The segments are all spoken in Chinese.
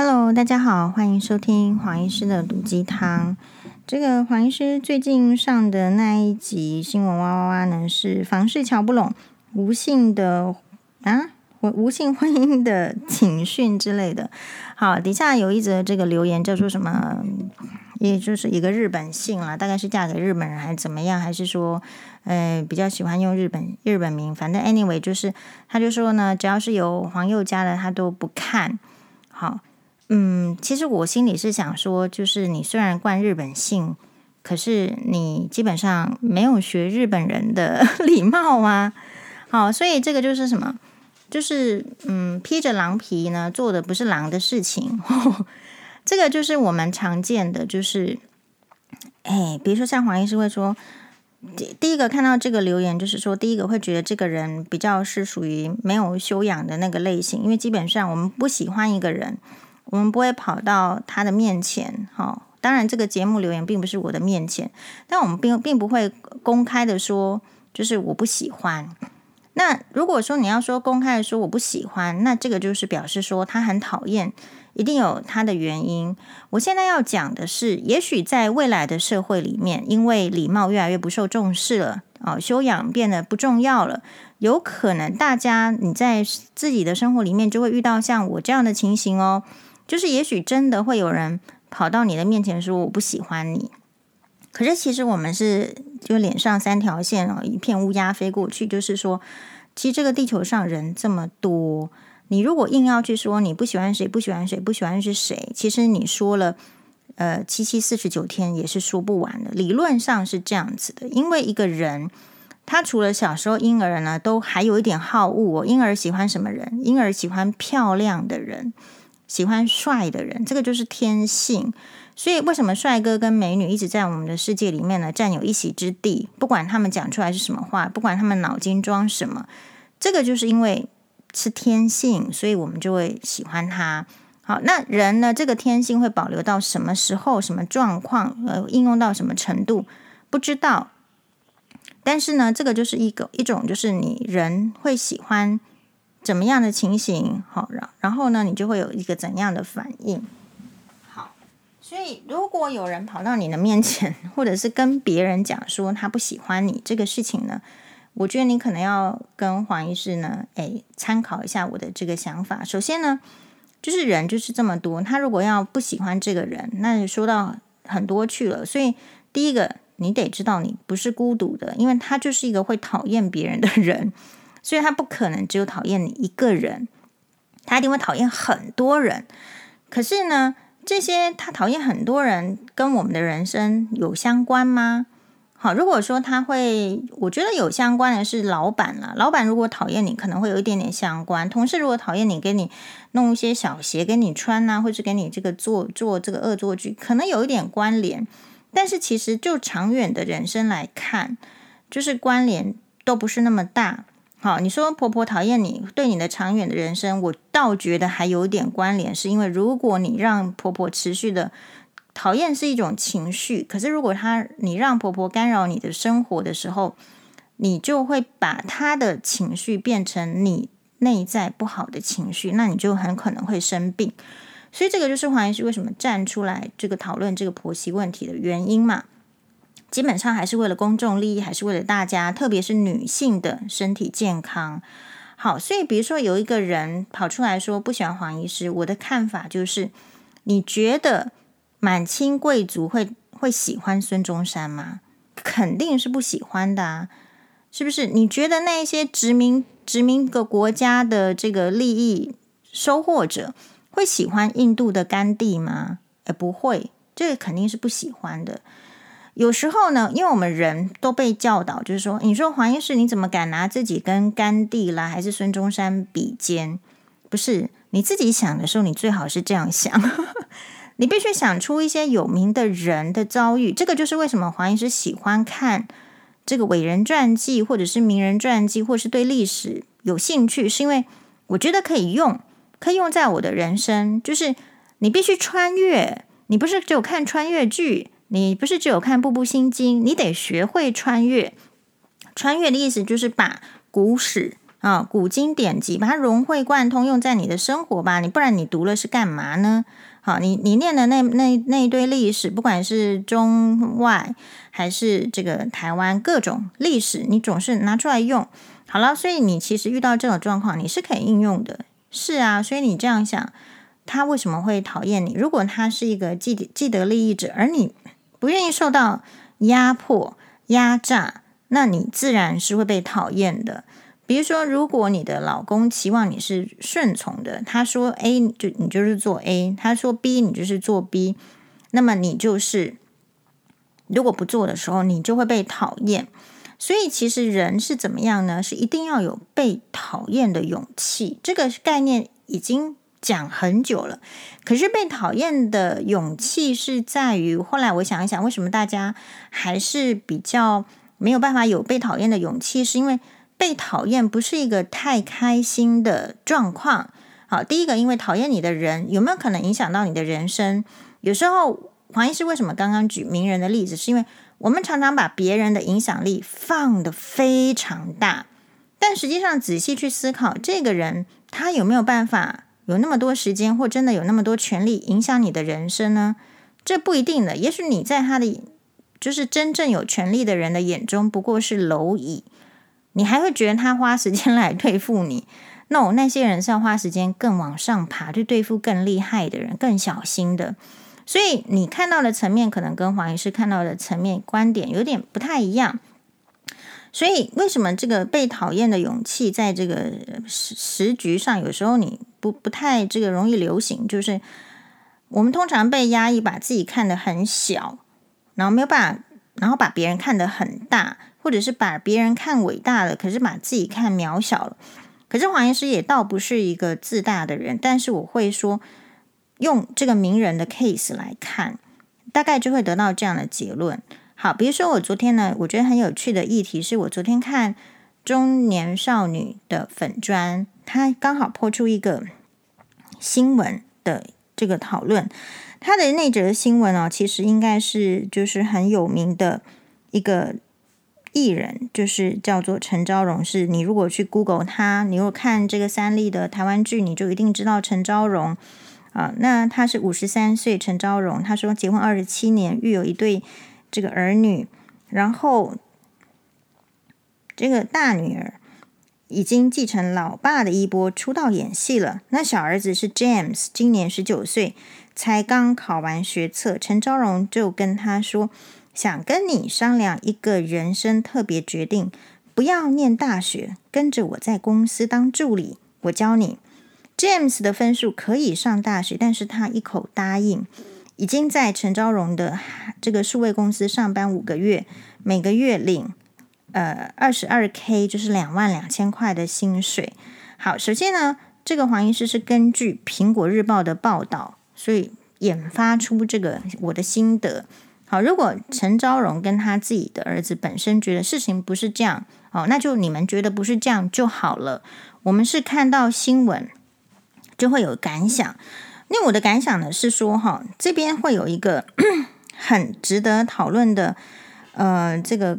Hello，大家好，欢迎收听黄医师的毒鸡汤。这个黄医师最近上的那一集新闻哇哇哇呢，是房事乔不拢，无性的啊，无性婚姻的警讯之类的。好，底下有一则这个留言叫做什么？也就是一个日本姓啦，大概是嫁给日本人还是怎么样，还是说，呃，比较喜欢用日本日本名，反正 anyway 就是，他就说呢，只要是有黄宥嘉的，他都不看。好，嗯，其实我心里是想说，就是你虽然冠日本姓，可是你基本上没有学日本人的 礼貌啊。好，所以这个就是什么？就是嗯，披着狼皮呢，做的不是狼的事情。呵 呵这个就是我们常见的，就是，哎，比如说像黄医师会说，第第一个看到这个留言，就是说，第一个会觉得这个人比较是属于没有修养的那个类型，因为基本上我们不喜欢一个人，我们不会跑到他的面前，哈、当然，这个节目留言并不是我的面前，但我们并并不会公开的说，就是我不喜欢。那如果说你要说公开的说我不喜欢，那这个就是表示说他很讨厌。一定有他的原因。我现在要讲的是，也许在未来的社会里面，因为礼貌越来越不受重视了，哦，修养变得不重要了，有可能大家你在自己的生活里面就会遇到像我这样的情形哦，就是也许真的会有人跑到你的面前说我不喜欢你，可是其实我们是就脸上三条线哦，一片乌鸦飞过去，就是说，其实这个地球上人这么多。你如果硬要去说你不喜欢谁，不喜欢谁，不喜欢是谁，其实你说了，呃，七七四十九天也是说不完的。理论上是这样子的，因为一个人他除了小时候婴儿呢，都还有一点好恶哦。婴儿喜欢什么人？婴儿喜欢漂亮的人，喜欢帅的人，这个就是天性。所以为什么帅哥跟美女一直在我们的世界里面呢，占有一席之地？不管他们讲出来是什么话，不管他们脑筋装什么，这个就是因为。是天性，所以我们就会喜欢他。好，那人呢？这个天性会保留到什么时候、什么状况？呃，应用到什么程度？不知道。但是呢，这个就是一个一种，就是你人会喜欢怎么样的情形？好，然然后呢，你就会有一个怎样的反应？好，所以如果有人跑到你的面前，或者是跟别人讲说他不喜欢你这个事情呢？我觉得你可能要跟黄医师呢，诶，参考一下我的这个想法。首先呢，就是人就是这么多，他如果要不喜欢这个人，那就说到很多去了。所以第一个，你得知道你不是孤独的，因为他就是一个会讨厌别人的人，所以他不可能只有讨厌你一个人，他一定会讨厌很多人。可是呢，这些他讨厌很多人，跟我们的人生有相关吗？好，如果说他会，我觉得有相关的是老板啦。老板如果讨厌你，可能会有一点点相关。同事如果讨厌你，给你弄一些小鞋给你穿呐、或者给你这个做做这个恶作剧，可能有一点关联。但是其实就长远的人生来看，就是关联都不是那么大。好，你说婆婆讨厌你，对你的长远的人生，我倒觉得还有点关联，是因为如果你让婆婆持续的。讨厌是一种情绪，可是如果她你让婆婆干扰你的生活的时候，你就会把她的情绪变成你内在不好的情绪，那你就很可能会生病。所以这个就是黄医师为什么站出来这个讨论这个婆媳问题的原因嘛。基本上还是为了公众利益，还是为了大家，特别是女性的身体健康。好，所以比如说有一个人跑出来说不喜欢黄医师，我的看法就是，你觉得？满清贵族会会喜欢孙中山吗？肯定是不喜欢的啊，是不是？你觉得那些殖民殖民个国家的这个利益收获者会喜欢印度的甘地吗？也不会，这个肯定是不喜欢的。有时候呢，因为我们人都被教导，就是说，你说黄医师，你怎么敢拿自己跟甘地啦，还是孙中山比肩？不是，你自己想的时候，你最好是这样想。你必须想出一些有名的人的遭遇，这个就是为什么黄医师喜欢看这个伟人传记，或者是名人传记，或是对历史有兴趣，是因为我觉得可以用，可以用在我的人生。就是你必须穿越，你不是只有看穿越剧，你不是只有看《步步心经》，你得学会穿越。穿越的意思就是把古史啊，古今典籍，把它融会贯通，用在你的生活吧。你不然你读了是干嘛呢？好，你你念的那那那一堆历史，不管是中外还是这个台湾各种历史，你总是拿出来用。好了，所以你其实遇到这种状况，你是可以应用的。是啊，所以你这样想，他为什么会讨厌你？如果他是一个既既得利益者，而你不愿意受到压迫、压榨，那你自然是会被讨厌的。比如说，如果你的老公期望你是顺从的，他说 A 就你就是做 A，他说 B 你就是做 B，那么你就是如果不做的时候，你就会被讨厌。所以其实人是怎么样呢？是一定要有被讨厌的勇气。这个概念已经讲很久了，可是被讨厌的勇气是在于后来我想一想，为什么大家还是比较没有办法有被讨厌的勇气？是因为被讨厌不是一个太开心的状况。好，第一个，因为讨厌你的人有没有可能影响到你的人生？有时候黄医师为什么刚刚举名人的例子，是因为我们常常把别人的影响力放得非常大，但实际上仔细去思考，这个人他有没有办法有那么多时间，或真的有那么多权力影响你的人生呢？这不一定的。也许你在他的就是真正有权力的人的眼中，不过是蝼蚁。你还会觉得他花时间 来对付你？No，那些人是要花时间更往上爬，去对付更厉害的人、更小心的。所以你看到的层面，可能跟黄医师看到的层面观点有点不太一样。所以为什么这个被讨厌的勇气，在这个时时局上，有时候你不不太这个容易流行？就是我们通常被压抑，把自己看得很小，然后没有办法，然后把别人看得很大。或者是把别人看伟大了，可是把自己看渺小了。可是黄医师也倒不是一个自大的人，但是我会说，用这个名人的 case 来看，大概就会得到这样的结论。好，比如说我昨天呢，我觉得很有趣的议题是我昨天看中年少女的粉专，他刚好抛出一个新闻的这个讨论。他的那则新闻哦，其实应该是就是很有名的一个。艺人就是叫做陈昭荣，是你如果去 Google 他，你如果看这个三立的台湾剧，你就一定知道陈昭荣啊。那他是五十三岁，陈昭荣，他说结婚二十七年，育有一对这个儿女，然后这个大女儿已经继承老爸的衣钵，出道演戏了。那小儿子是 James，今年十九岁，才刚考完学测。陈昭荣就跟他说。想跟你商量一个人生特别决定，不要念大学，跟着我在公司当助理，我教你。James 的分数可以上大学，但是他一口答应，已经在陈昭荣的这个数位公司上班五个月，每个月领呃二十二 K，就是两万两千块的薪水。好，首先呢，这个黄医师是根据苹果日报的报道，所以研发出这个我的心得。好，如果陈昭荣跟他自己的儿子本身觉得事情不是这样，哦，那就你们觉得不是这样就好了。我们是看到新闻就会有感想。那我的感想呢是说，哈，这边会有一个 很值得讨论的，呃，这个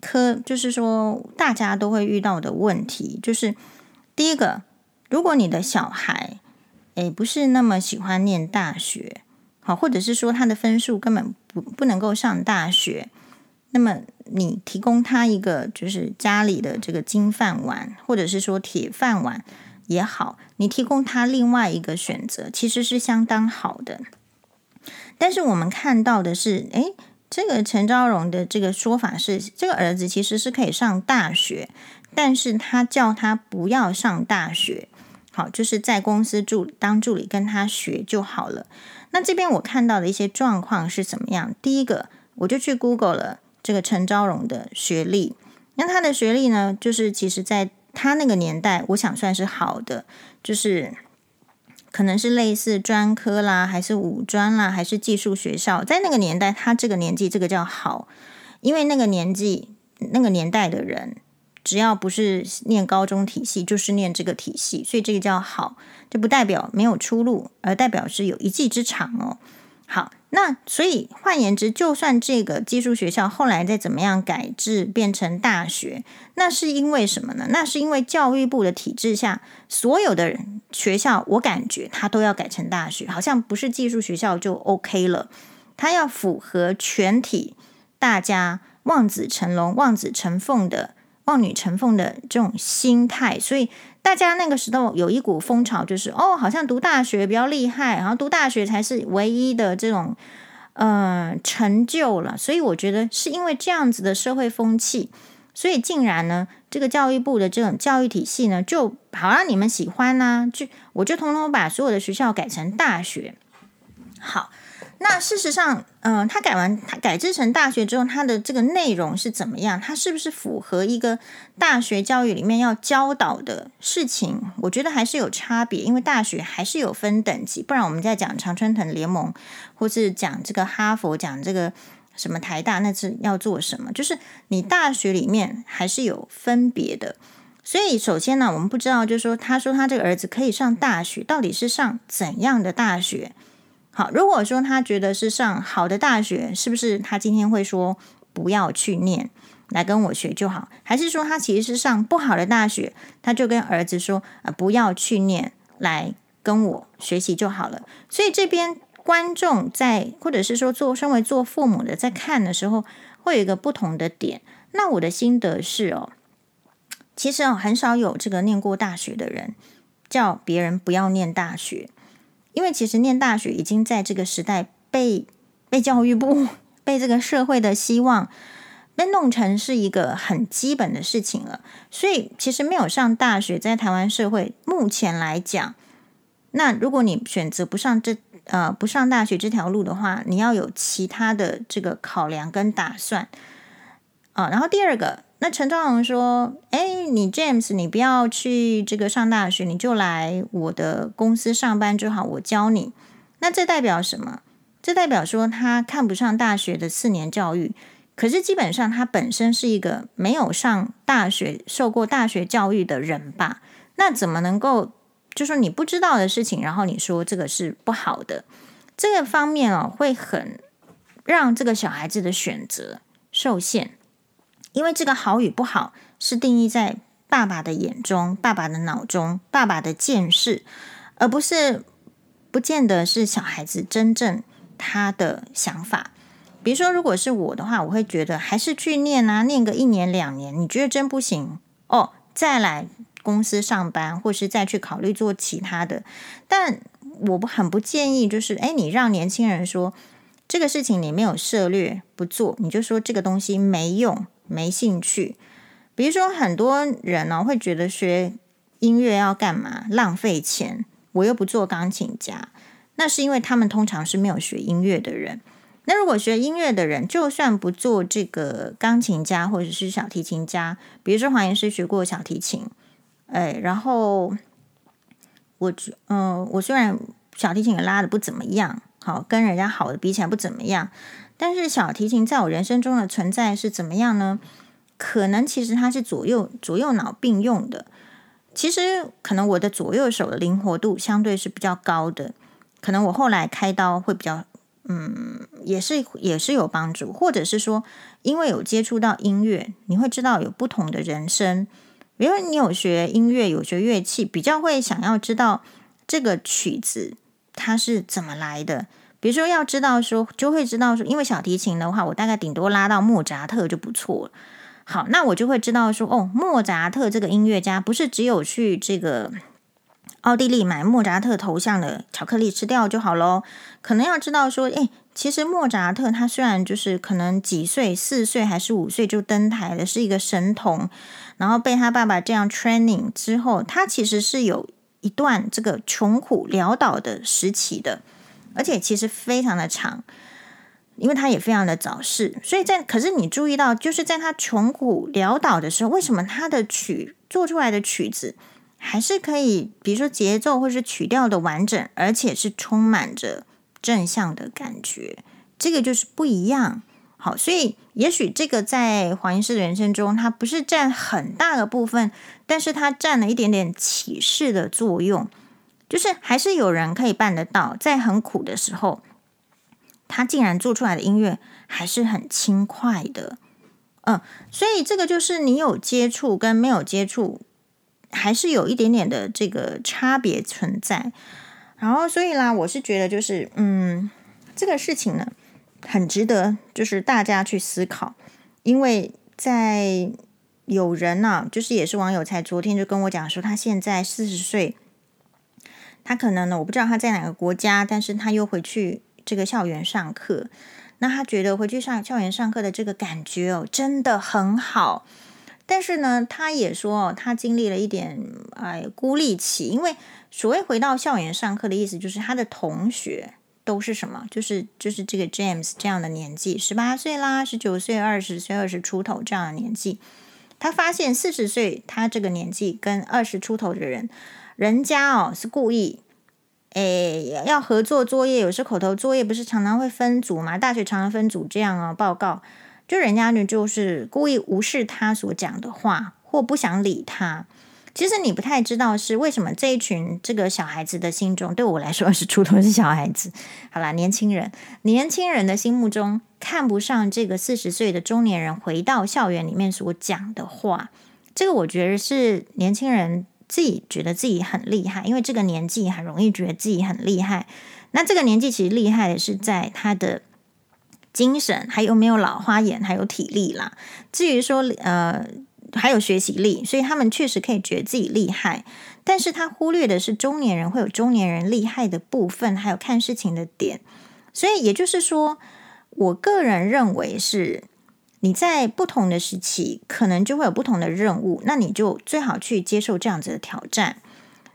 科就是说大家都会遇到的问题，就是第一个，如果你的小孩诶不是那么喜欢念大学。好，或者是说他的分数根本不不能够上大学，那么你提供他一个就是家里的这个金饭碗，或者是说铁饭碗也好，你提供他另外一个选择，其实是相当好的。但是我们看到的是，诶，这个陈昭荣的这个说法是，这个儿子其实是可以上大学，但是他叫他不要上大学，好，就是在公司助当助理跟他学就好了。那这边我看到的一些状况是怎么样？第一个，我就去 Google 了这个陈昭荣的学历。那他的学历呢，就是其实在他那个年代，我想算是好的，就是可能是类似专科啦，还是五专啦，还是技术学校。在那个年代，他这个年纪，这个叫好，因为那个年纪、那个年代的人。只要不是念高中体系，就是念这个体系，所以这个叫好，就不代表没有出路，而代表是有一技之长哦。好，那所以换言之，就算这个寄宿学校后来再怎么样改制变成大学，那是因为什么呢？那是因为教育部的体制下，所有的学校，我感觉它都要改成大学，好像不是寄宿学校就 OK 了，它要符合全体大家望子成龙、望子成凤的、望女成凤的这种心态，所以。大家那个时候有一股风潮，就是哦，好像读大学比较厉害，然后读大学才是唯一的这种呃成就了。所以我觉得是因为这样子的社会风气，所以竟然呢，这个教育部的这种教育体系呢，就好让你们喜欢呢、就我就统统把所有的学校改成大学，好。那事实上，嗯、他改完他改制成大学之后，他的这个内容是怎么样？他是不是符合一个大学教育里面要教导的事情？我觉得还是有差别，因为大学还是有分等级。不然我们在讲常春藤联盟，或是讲这个哈佛，讲这个什么台大，那是要做什么？就是你大学里面还是有分别的。所以首先呢，我们不知道，就是说，他说他这个儿子可以上大学，到底是上怎样的大学？好，如果说他觉得是上好的大学，是不是他今天会说不要去念，来跟我学就好？还是说他其实是上不好的大学，他就跟儿子说啊，不要去念，来跟我学习就好了？所以这边观众在，或者是说做身为做父母的在看的时候，会有一个不同的点。那我的心得是哦，其实哦，很少有这个念过大学的人叫别人不要念大学。因为其实念大学已经在这个时代被被教育部、被这个社会的希望被弄成是一个很基本的事情了。所以其实没有上大学，在台湾社会目前来讲，那如果你选择不上这呃不上大学这条路的话，你要有其他的这个考量跟打算啊。然后第二个。那陈昭荣说：“哎，你 James，你不要去这个上大学，你就来我的公司上班就好，我教你。那这代表什么？这代表说他看不上大学的四年教育。可是基本上他本身是一个没有上大学、受过大学教育的人吧？那怎么能够就说你不知道的事情，然后你说这个是不好的？这个方面哦，会很让这个小孩子的选择受限。”因为这个好与不好是定义在爸爸的眼中、爸爸的脑中、爸爸的见识，而不是不见得是小孩子真正他的想法。比如说，如果是我的话，我会觉得还是去念啊，念个一年两年，你觉得真不行哦，再来公司上班，或是再去考虑做其他的。但我很不建议，就是诶，你让年轻人说这个事情你没有涉略不做，你就说这个东西没用。没兴趣，比如说很多人呢、会觉得学音乐要干嘛？浪费钱，我又不做钢琴家。那是因为他们通常是没有学音乐的人。那如果学音乐的人，就算不做这个钢琴家或者是小提琴家，比如说黄岩师学过小提琴，哎，然后我嗯、我虽然小提琴拉的不怎么样，好跟人家好的比起来不怎么样。但是小提琴在我人生中的存在是怎么样呢？可能其实它是左右左右脑并用的。其实可能我的左右手的灵活度相对是比较高的。可能我后来开刀会比较，嗯，也是也是有帮助。或者是说，因为有接触到音乐，你会知道有不同的人生。因为你有学音乐，有学乐器，比较会想要知道这个曲子它是怎么来的。比如说，要知道说，就会知道说，因为小提琴的话，我大概顶多拉到莫扎特就不错了。好，那我就会知道说，哦，莫扎特这个音乐家不是只有去这个奥地利买莫扎特头像的巧克力吃掉就好喽。可能要知道说，诶，其实莫扎特他虽然就是可能几岁，四岁还是五岁就登台了，是一个神童，然后被他爸爸这样 training 之后，他其实是有一段这个穷苦潦倒的时期的。而且其实非常的长，因为他也非常的早逝，所以在可是你注意到，就是在他穷苦潦倒的时候，为什么他的曲做出来的曲子还是可以，比如说节奏或是曲调的完整，而且是充满着正向的感觉，这个就是不一样。好，所以也许这个在黄医师的人生中，他不是占很大的部分，但是他占了一点点启示的作用。就是还是有人可以办得到，在很苦的时候，他竟然做出来的音乐还是很轻快的。嗯，所以这个就是你有接触跟没有接触，还是有一点点的这个差别存在。然后，所以啦，我是觉得就是，嗯，这个事情呢，很值得就是大家去思考，因为在有人呢、就是也是网友，才昨天就跟我讲说，他现在四十岁，他可能呢，我不知道他在哪个国家，但是他又回去这个校园上课。那他觉得回去上校园上课的这个感觉哦，真的很好。但是呢，他也说，他经历了一点哎孤立期，因为所谓回到校园上课的意思，就是他的同学都是什么？就是就是这个 James 这样的年纪，十八岁啦，十九岁、二十岁、二十出头这样的年纪。他发现四十岁他这个年纪跟二十出头的人，人家哦是故意。诶，要合作作业，有时口头作业不是常常会分组嘛？大学常常分组这样哦，报告就人家呢就是故意无视他所讲的话，或不想理他。其实你不太知道是为什么这一群这个小孩子的心中，对我来说是初中是小孩子。好啦，年轻人，年轻人的心目中看不上这个四十岁的中年人回到校园里面所讲的话。这个我觉得是年轻人。自己觉得自己很厉害，因为这个年纪很容易觉得自己很厉害。那这个年纪其实厉害的是在他的精神，还有没有老花眼，还有体力啦。至于说呃，还有学习力，所以他们确实可以觉得自己厉害。但是他忽略的是中年人会有中年人厉害的部分，还有看事情的点。所以也就是说，我个人认为是。你在不同的时期，可能就会有不同的任务，那你就最好去接受这样子的挑战。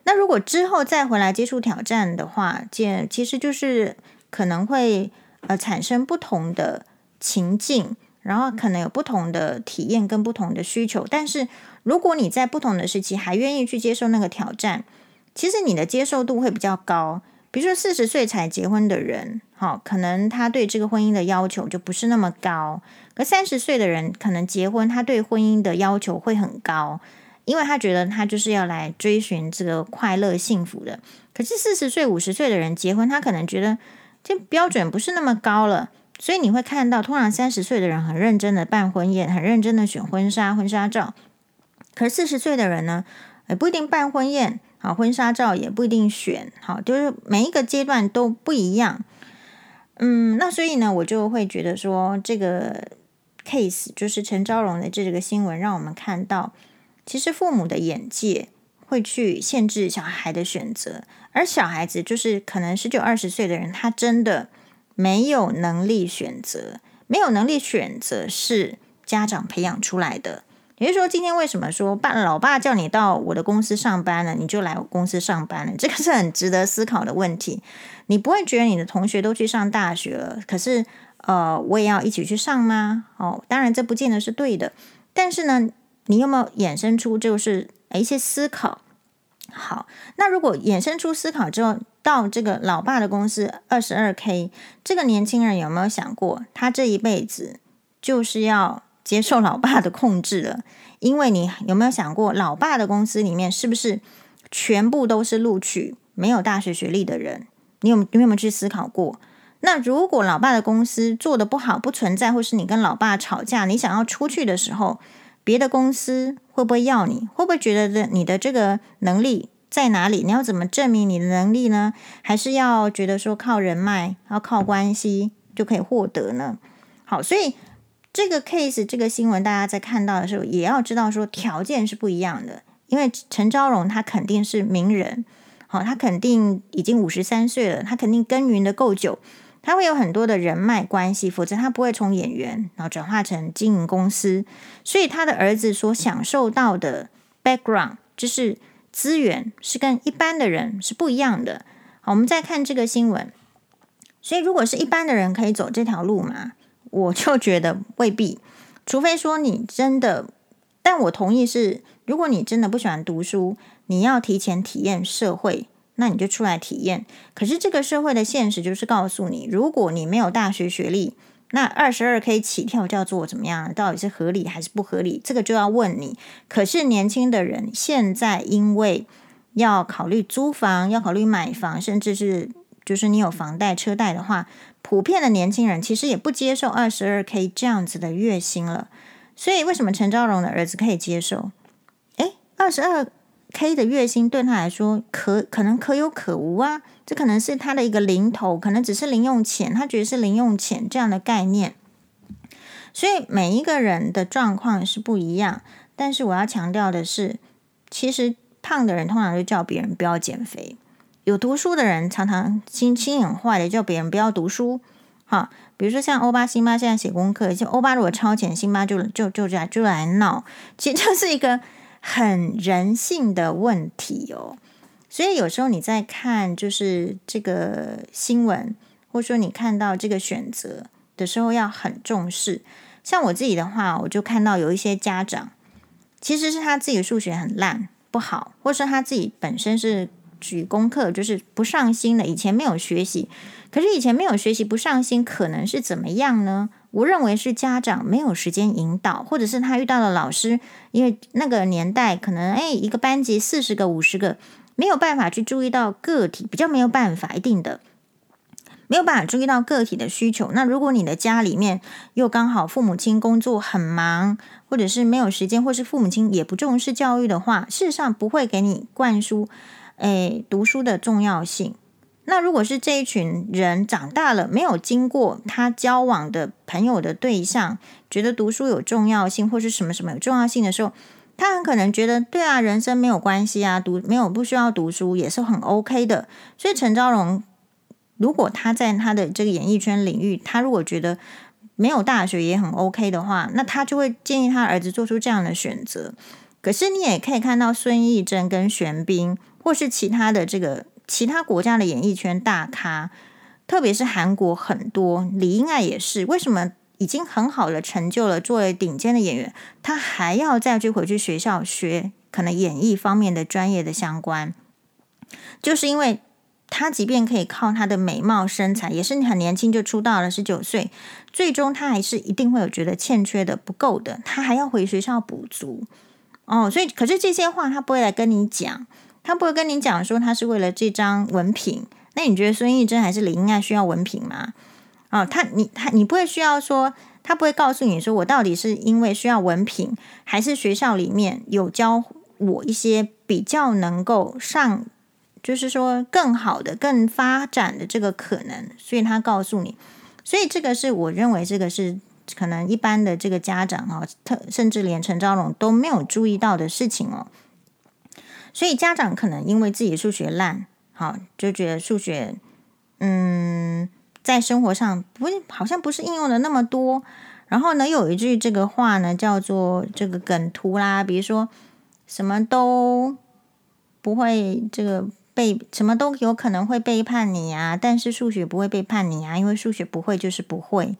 那如果之后再回来接触挑战的话，这其实就是可能会呃产生不同的情境，然后可能有不同的体验跟不同的需求。但是如果你在不同的时期还愿意去接受那个挑战，其实你的接受度会比较高。比如说四十岁才结婚的人，好，可能他对这个婚姻的要求就不是那么高。可三十岁的人可能结婚，他对婚姻的要求会很高，因为他觉得他就是要来追寻这个快乐幸福的。可是四十岁、五十岁的人结婚，他可能觉得这标准不是那么高了。所以你会看到，通常三十岁的人很认真的办婚宴，很认真的选婚纱、婚纱照。可是四十岁的人呢，也不一定办婚宴。好，婚纱照也不一定选，好，就是每一个阶段都不一样。嗯，那所以呢，我就会觉得说，这个 case 就是陈昭荣的这个新闻，让我们看到，其实父母的眼界会去限制小孩的选择，而小孩子就是可能十九、二十岁的人，他真的没有能力选择，没有能力选择是家长培养出来的。也就是说，今天为什么说爸老爸叫你到我的公司上班了，你就来我公司上班了？这个是很值得思考的问题。你不会觉得你的同学都去上大学了，可是呃，我也要一起去上吗？哦，当然这不见得是对的。但是呢，你有没有衍生出就是一些思考？好，那如果衍生出思考之后，到这个老爸的公司二十二 K，这个年轻人有没有想过，他这一辈子就是要？接受老爸的控制了，因为你有没有想过，老爸的公司里面是不是全部都是录取没有大学学历的人？你有你有没有去思考过？那如果老爸的公司做得不好，不存在，或是你跟老爸吵架，你想要出去的时候，别的公司会不会要你？会不会觉得你的这个能力在哪里？你要怎么证明你的能力呢？还是要觉得说靠人脉，要靠关系就可以获得呢？好，所以。这个 case 这个新闻，大家在看到的时候，也要知道说条件是不一样的。因为陈昭荣他肯定是名人，好，他肯定已经五十三岁了，他肯定耕耘的够久，他会有很多的人脉关系，否则他不会从演员然后转化成经营公司。所以他的儿子所享受到的 background 就是资源是跟一般的人是不一样的。好，我们再看这个新闻，所以如果是一般的人可以走这条路吗？我就觉得未必，除非说你真的，但我同意是，如果你真的不喜欢读书，你要提前体验社会，那你就出来体验。可是这个社会的现实就是告诉你，如果你没有大学学历，那二十二 K 起跳叫做怎么样？到底是合理还是不合理？这个就要问你。可是年轻的人现在因为要考虑租房，要考虑买房，甚至是就是你有房贷车贷的话，普遍的年轻人其实也不接受二十二 K 这样子的月薪了。所以为什么陈昭荣的儿子可以接受？诶，二十二 K 的月薪对他来说可可能可有可无啊，这可能是他的一个零头，可能只是零用钱，他觉得是零用钱这样的概念。所以每一个人的状况是不一样，但是我要强调的是，其实胖的人通常就叫别人不要减肥，有读书的人常常心心很坏的叫别人不要读书。哈，比如说像欧巴、辛巴现在写功课，就欧巴如果超前，辛巴就就就来就来闹，其实这是一个很人性的问题哦。所以有时候你在看就是这个新闻，或者说你看到这个选择的时候，要很重视。像我自己的话，我就看到有一些家长，其实是他自己数学很烂不好，或是他自己本身是举功课就是不上心的，以前没有学习。可是以前没有学习不上心，可能是怎么样呢？我认为是家长没有时间引导，或者是他遇到了老师，因为那个年代可能诶，一个班级四十个五十个，没有办法去注意到个体，比较没有办法一定的。没有办法注意到个体的需求。那如果你的家里面又刚好父母亲工作很忙，或者是没有时间，或是父母亲也不重视教育的话，事实上不会给你灌输，诶，读书的重要性。那如果是这一群人长大了，没有经过他交往的朋友的对象，觉得读书有重要性，或是什么什么有重要性的时候，他很可能觉得，对啊，人生没有关系啊，读没有不需要读书也是很 OK 的。所以陈昭荣。如果他在他的这个演艺圈领域，他如果觉得没有大学也很 OK 的话，那他就会建议他儿子做出这样的选择。可是你也可以看到孙艺珍跟玄彬，或是其他的这个其他国家的演艺圈大咖，特别是韩国很多，李英爱也是。为什么已经很好的成就了，作为顶尖的演员，他还要再去回去学校学可能演艺方面的专业的相关？就是因为。他即便可以靠他的美貌身材，也是你很年轻就出道了，十九岁，最终他还是一定会有觉得欠缺的、不够的，他还要回学校补足。哦，所以可是这些话他不会来跟你讲，他不会跟你讲说他是为了这张文凭。那你觉得孙艺珍还是李英爱需要文凭吗？哦，他你他你不会需要说，他不会告诉你说我到底是因为需要文凭，还是学校里面有教我一些比较能够上。就是说，更好的、更发展的这个可能，所以他告诉你，所以这个是我认为这个是可能一般的这个家长哈，特甚至连陈昭荣都没有注意到的事情哦。所以家长可能因为自己数学烂，好就觉得数学，嗯，在生活上不好像不是应用的那么多。然后呢，有一句这个话呢，叫做这个梗图啦，比如说什么都不会这个。背什么都有可能会背叛你啊，但是数学不会背叛你啊，因为数学不会就是不会。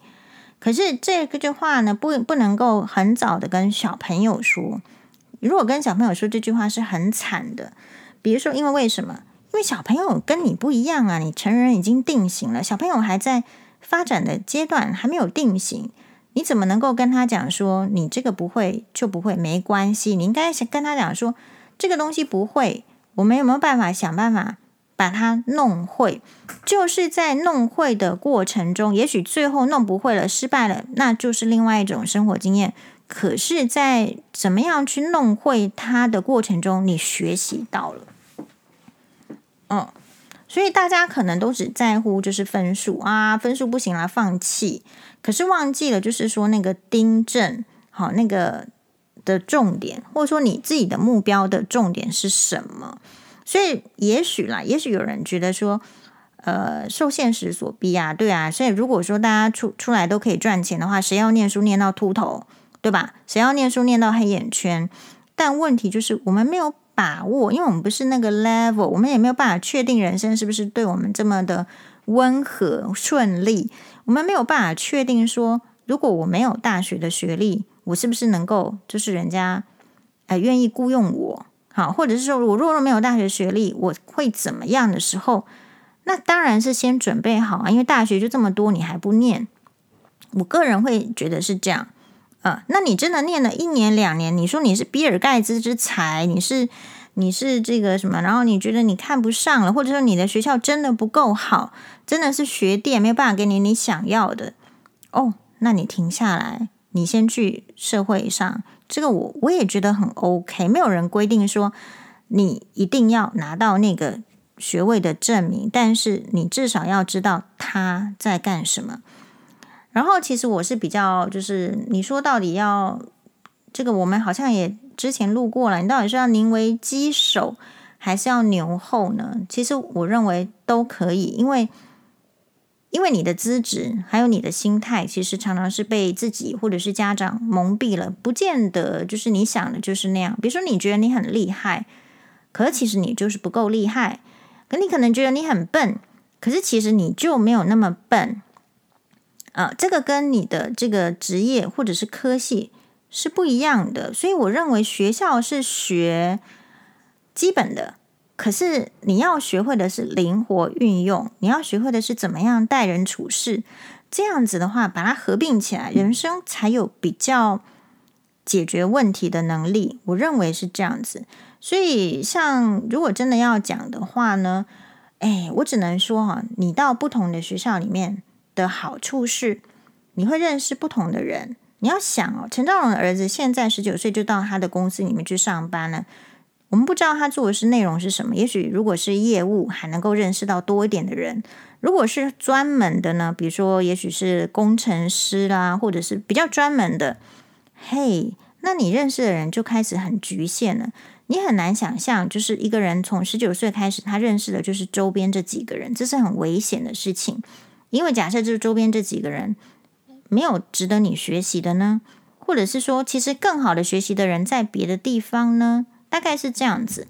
可是这个句话呢，不不能够很早的跟小朋友说。如果跟小朋友说这句话是很惨的。比如说，因为为什么？因为小朋友跟你不一样啊，你成人已经定型了，小朋友还在发展的阶段，还没有定型。你怎么能够跟他讲说你这个不会就不会没关系？你应该跟他讲说这个东西不会。我们有没有办法想办法把它弄会？就是在弄会的过程中，也许最后弄不会了，失败了，那就是另外一种生活经验。可是，在怎么样去弄会它的过程中，你学习到了。嗯，所以大家可能都只在乎就是分数啊，分数不行了，放弃。可是忘记了，就是说那个订正，好那个。的重点，或者说你自己的目标的重点是什么？所以也许啦，也许有人觉得说，呃，受现实所逼啊，对啊。所以如果说大家出出来都可以赚钱的话，谁要念书念到秃头，对吧？谁要念书念到黑眼圈？但问题就是我们没有把握，因为我们不是那个 level，我们也没有办法确定人生是不是对我们这么的温和顺利。我们没有办法确定说，如果我没有大学的学历。我是不是能够，就是人家，呃，愿意雇佣我，好，或者是说我若若没有大学学历，我会怎么样的时候，那当然是先准备好啊，因为大学就这么多，你还不念，我个人会觉得是这样，啊，那你真的念了一年两年，你说你是比尔盖茨之才，你是你是这个什么，然后你觉得你看不上了，或者说你的学校真的不够好，真的是学店没有办法给你你想要的哦，那你停下来，你先去社会上，这个我我也觉得很 OK，没有人规定说你一定要拿到那个学位的证明，但是你至少要知道他在干什么。然后其实我是比较就是你说到底要这个，我们好像也。之前录过了，你到底是要宁为鸡首还是要牛后呢？其实我认为都可以，因为因为你的资质还有你的心态，其实常常是被自己或者是家长蒙蔽了，不见得就是你想的就是那样。比如说，你觉得你很厉害，可是其实你就是不够厉害；可你可能觉得你很笨，可是其实你就没有那么笨。啊，这个跟你的这个职业或者是科系。是不一样的，所以我认为学校是学基本的，可是你要学会的是灵活运用，你要学会的是怎么样待人处事，这样子的话，把它合并起来，人生才有比较解决问题的能力。我认为是这样子，所以像如果真的要讲的话呢，哎，我只能说哈，你到不同的学校里面的好处是，你会认识不同的人。你要想哦，陈兆荣的儿子现在十九岁就到他的公司里面去上班了。我们不知道他做的是内容是什么，也许如果是业务，还能够认识到多一点的人；如果是专门的呢，比如说也许是工程师啦，或者是比较专门的，嘿，那你认识的人就开始很局限了。你很难想象，就是一个人从十九岁开始，他认识的就是周边这几个人，这是很危险的事情。因为假设就是周边这几个人。没有值得你学习的呢？或者是说，其实更好的学习的人在别的地方呢？大概是这样子。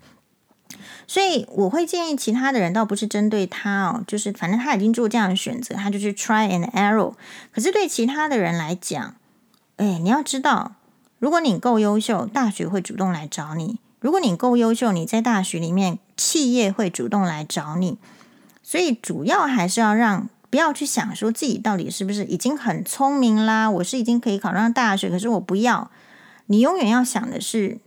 所以我会建议其他的人，倒不是针对他哦，就是反正他已经做这样的选择，他就是 try and error。可是对其他的人来讲，哎，你要知道，如果你够优秀，大学会主动来找你；如果你够优秀，你在大学里面，企业会主动来找你。所以主要还是要让。不要去想说自己到底是不是已经很聪明啦，我是已经可以考上大学，可是我不要。你永远要想的是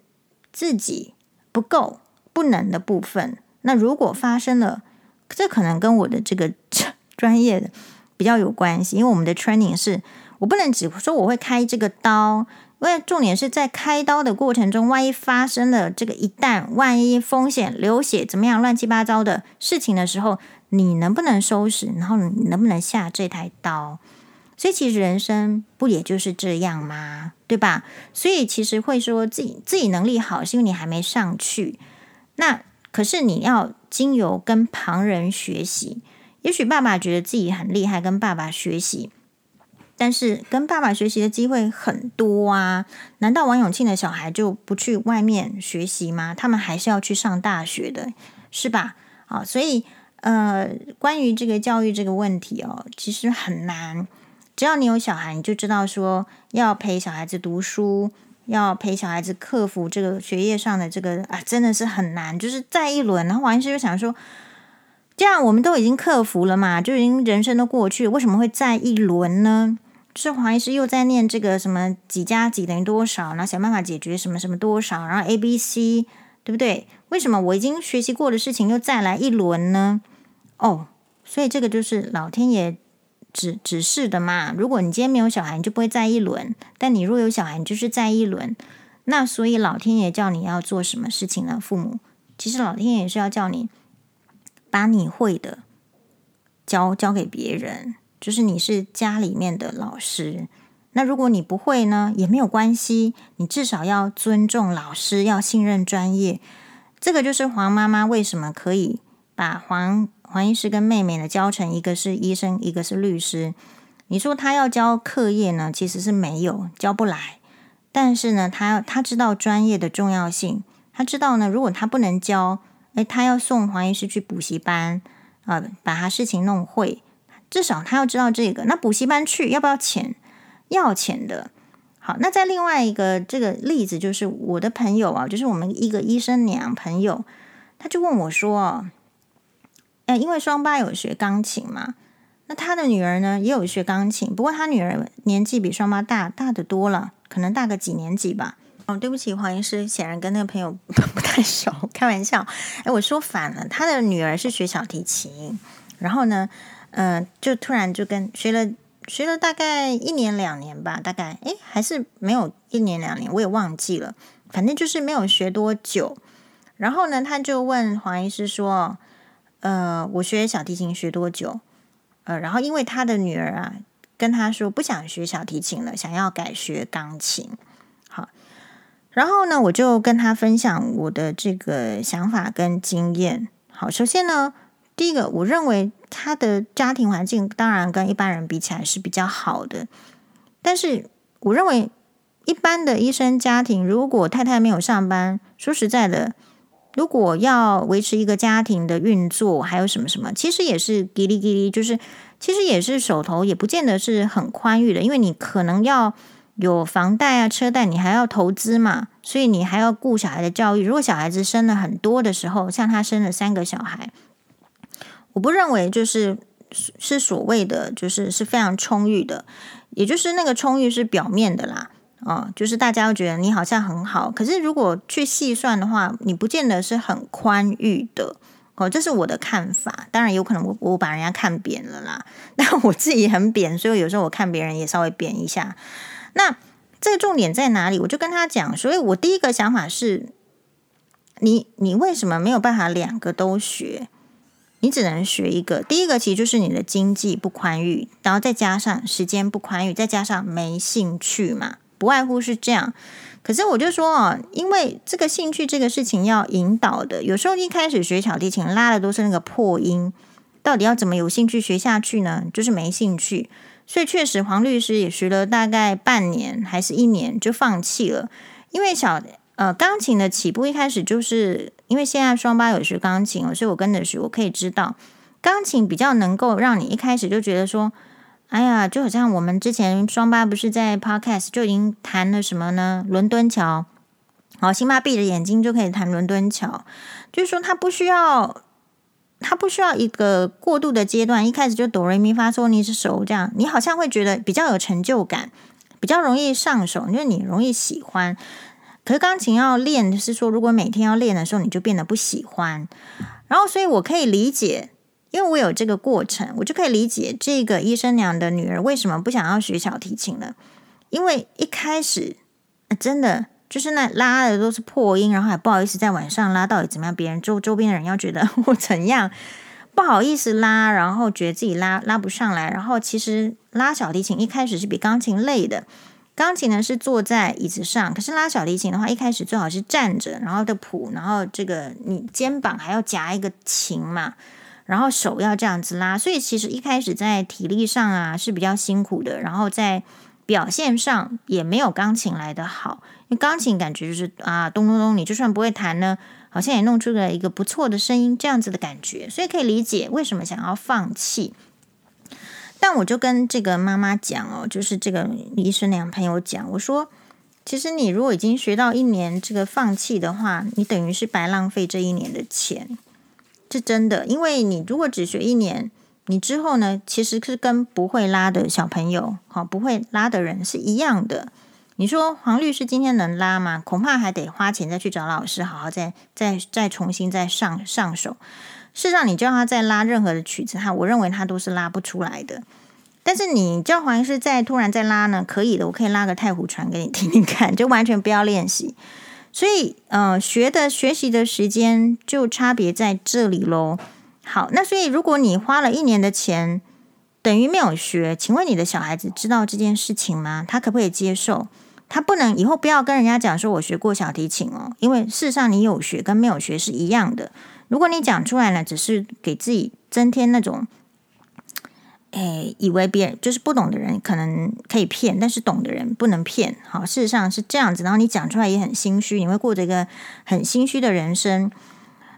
自己不够、不能的部分。那如果发生了，这可能跟我的这个 专业的比较有关系，因为我们的 training 是我不能只说我会开这个刀，因为重点是在开刀的过程中，万一发生了这个一旦万一风险流血怎么样乱七八糟的事情的时候。你能不能收拾？然后你能不能下这台刀？所以其实人生不也就是这样吗？对吧？所以其实会说自己自己能力好，是因为你还没上去。那可是你要经由跟旁人学习。也许爸爸觉得自己很厉害，跟爸爸学习，但是跟爸爸学习的机会很多啊。难道王永庆的小孩就不去外面学习吗？他们还是要去上大学的，是吧？好，所以。呃，关于这个教育这个问题哦，其实很难。只要你有小孩，你就知道说要陪小孩子读书，要陪小孩子克服这个学业上的这个啊，真的是很难。就是再一轮，然后王医师就想说，这样我们都已经克服了嘛，就已经人生都过去，为什么会再一轮呢？就是黄医师又在念这个什么几加几等于多少，然后想办法解决什么什么多少，然后 A B C，对不对？为什么我已经学习过的事情又再来一轮呢？哦，所以这个就是老天爷指指示的嘛。如果你今天没有小孩，你就不会再一轮；但你若有小孩，你就是再一轮。那所以老天爷叫你要做什么事情呢？父母其实老天爷是要叫你把你会的教教给别人，就是你是家里面的老师。那如果你不会呢，也没有关系，你至少要尊重老师，要信任专业。这个就是黄妈妈为什么可以把黄黄医师跟妹妹呢教成一个是医生，一个是律师。你说他要教课业呢，其实是没有教不来。但是呢，他他知道专业的重要性，他知道呢，如果他不能教，诶，他要送黄医师去补习班啊，呃，把他事情弄会。至少他要知道这个。那补习班去要不要钱？要钱的。好，那在另外一个这个例子，就是我的朋友啊，就是我们一个医生娘朋友，他就问我说：“哎，因为双八有学钢琴嘛，那他的女儿呢也有学钢琴，不过他女儿年纪比双八大大的多了，可能大个几年级吧。哦，对不起，黄医师，显然跟那个朋友 不，太熟，开玩笑。哎，我说反了，他的女儿是学小提琴，然后呢，嗯、呃，就突然就跟学了学了大概一年两年吧，大概哎，还是没有一年两年，我也忘记了，反正就是没有学多久。然后呢，他就问黄医师说：“呃，我学小提琴学多久？”呃，然后因为他的女儿啊。跟他说不想学小提琴了，想要改学钢琴。好，然后呢，我就跟他分享我的这个想法跟经验。好，首先呢，第一个，我认为他的家庭环境当然跟一般人比起来是比较好的，但是我认为一般的医生家庭，如果太太没有上班，说实在的，如果要维持一个家庭的运作，还有什么什么，其实也是叽哩叽哩，就是。其实也是手头也不见得是很宽裕的，因为你可能要有房贷啊、车贷，你还要投资嘛，所以你还要顾小孩的教育。如果小孩子生了很多的时候，像他生了三个小孩，我不认为就是是所谓的就是是非常充裕的，也就是那个充裕是表面的啦，哦，就是大家会觉得你好像很好，可是如果去细算的话，你不见得是很宽裕的。哦，这是我的看法。当然有可能我我把人家看扁了啦，但我自己很扁，所以有时候我看别人也稍微扁一下。那这个重点在哪里？我就跟他讲，所以我第一个想法是，你你为什么没有办法两个都学？你只能学一个。第一个其实就是你的经济不宽裕，然后再加上时间不宽裕，再加上没兴趣嘛，不外乎是这样。可是我就说啊，因为这个兴趣这个事情要引导的，有时候一开始学小提琴拉的都是那个破音，到底要怎么有兴趣学下去呢？就是没兴趣，所以确实黄律师也学了大概半年还是一年就放弃了，因为小呃钢琴的起步一开始就是因为现在双八有学钢琴，所以我跟着学，我可以知道钢琴比较能够让你一开始就觉得说。哎呀，就好像我们之前双八不是在 Podcast 就已经弹了什么呢？伦敦桥，好，辛巴闭着眼睛就可以弹伦敦桥，就是说他不需要，他不需要一个过渡的阶段，一开始就哆来咪发嗦你是手这样，你好像会觉得比较有成就感，比较容易上手，因为你容易喜欢。可是钢琴要练，是说如果每天要练的时候，你就变得不喜欢。然后，所以我可以理解。因为我有这个过程，我就可以理解这个医生娘的女儿为什么不想要学小提琴了。因为一开始真的就是那拉的都是破音，然后还不好意思在晚上拉，到底怎么样？别人周周边的人要觉得 我怎样不好意思拉，然后觉得自己拉拉不上来。然后其实拉小提琴一开始是比钢琴累的。钢琴呢是坐在椅子上，可是拉小提琴的话，一开始最好是站着，然后的谱，然后这个你肩膀还要夹一个琴嘛。然后手要这样子拉，所以其实一开始在体力上啊是比较辛苦的，然后在表现上也没有钢琴来的好，因为钢琴感觉就是啊咚咚咚，你就算不会弹呢，好像也弄出了一个不错的声音这样子的感觉，所以可以理解为什么想要放弃。但我就跟这个妈妈讲哦，就是这个医生娘朋友讲，我说其实你如果已经学到一年这个放弃的话，你等于是白浪费这一年的钱。是真的，因为你如果只学一年，你之后呢，其实是跟不会拉的小朋友，好，不会拉的人是一样的。你说黄律师今天能拉吗？恐怕还得花钱再去找老师，好好再再再重新再上上手。事实上，你叫他再拉任何的曲子，他我认为他都是拉不出来的。但是你叫黄医师再突然再拉呢，可以的，我可以拉个太湖船给你听听看，就完全不要练习。所以，呃，学的学习的时间就差别在这里喽。好，那所以如果你花了一年的钱，等于没有学，请问你的小孩子知道这件事情吗？他可不可以接受？他不能以后不要跟人家讲说我学过小提琴哦，因为事实上你有学跟没有学是一样的。如果你讲出来了，只是给自己增添那种。哎，以为别人就是不懂的人可能可以骗，但是懂的人不能骗。好，事实上是这样子。然后你讲出来也很心虚，你会过着一个很心虚的人生。